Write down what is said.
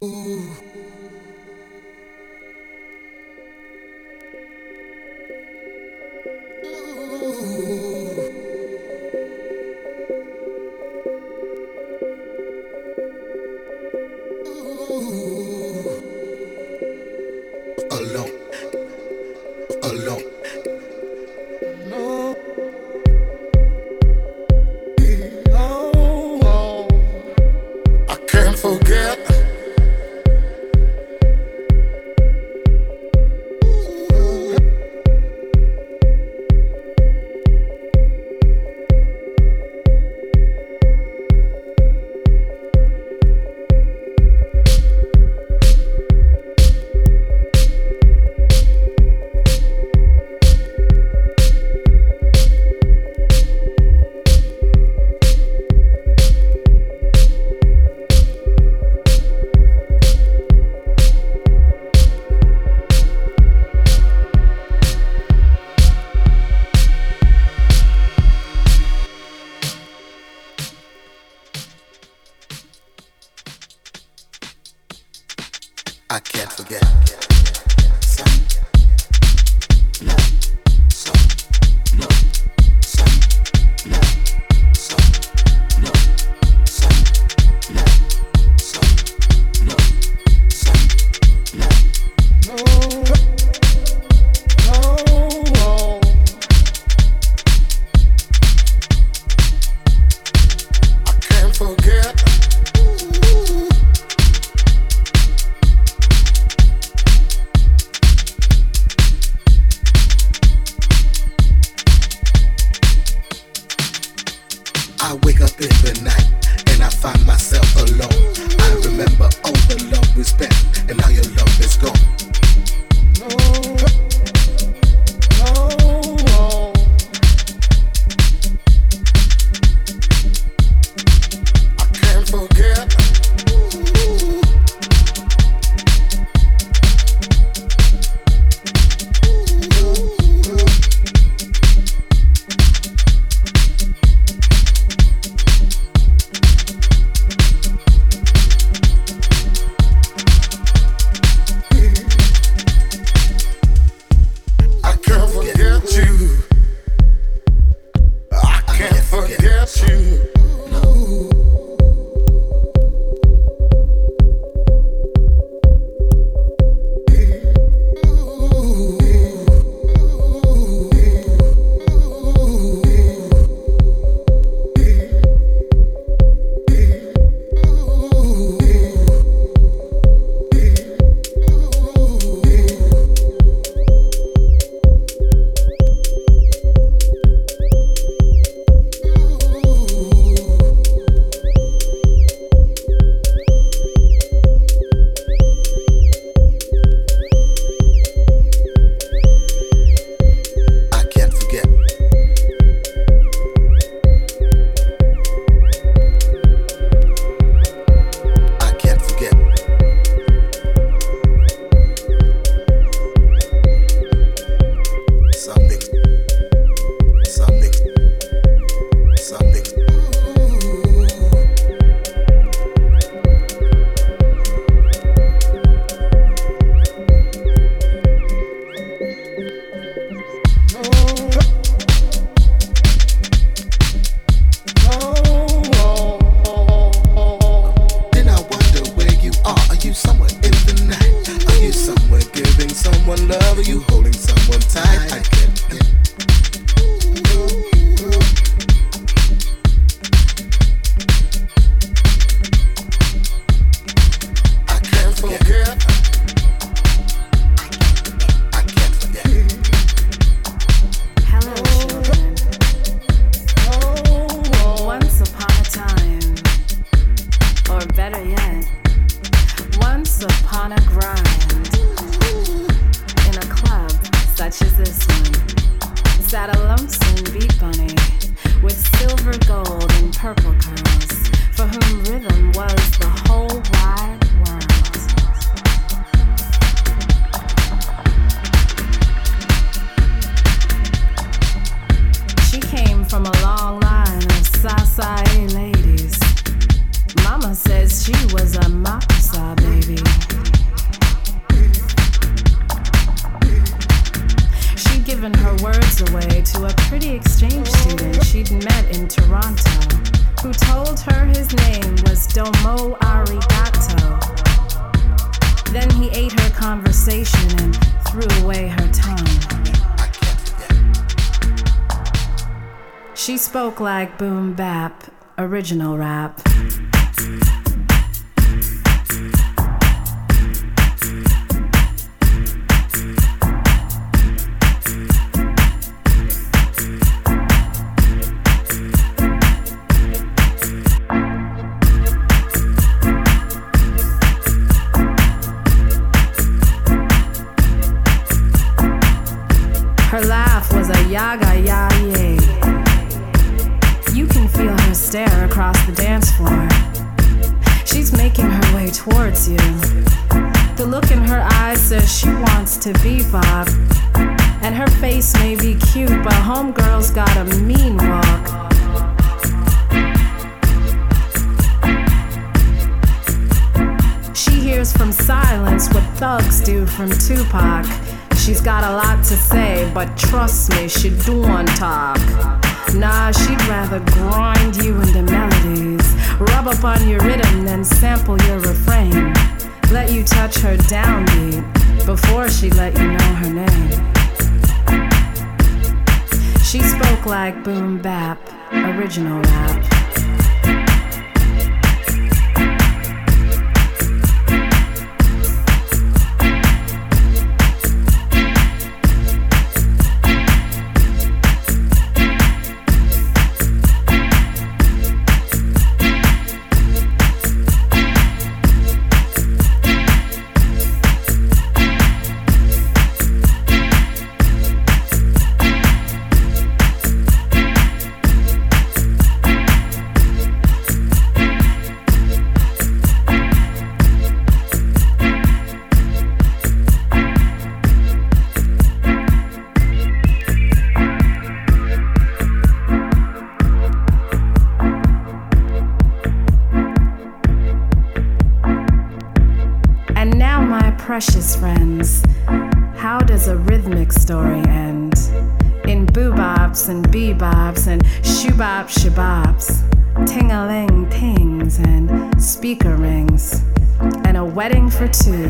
Mama Love. Domo Arigato. Then he ate her conversation and threw away her tongue. She spoke like boom bap, original rap. To bebop. And her face may be cute, but homegirl's got a mean walk. She hears from silence what thugs do from Tupac. She's got a lot to say, but trust me, she don't talk. Nah, she'd rather grind you into melodies, rub up on your rhythm, then sample your refrain. Let you touch her downbeat before she let you know her name. She spoke like boom bap, original rap. Shabops, ting-a-ling tings and speaker rings, and a wedding for two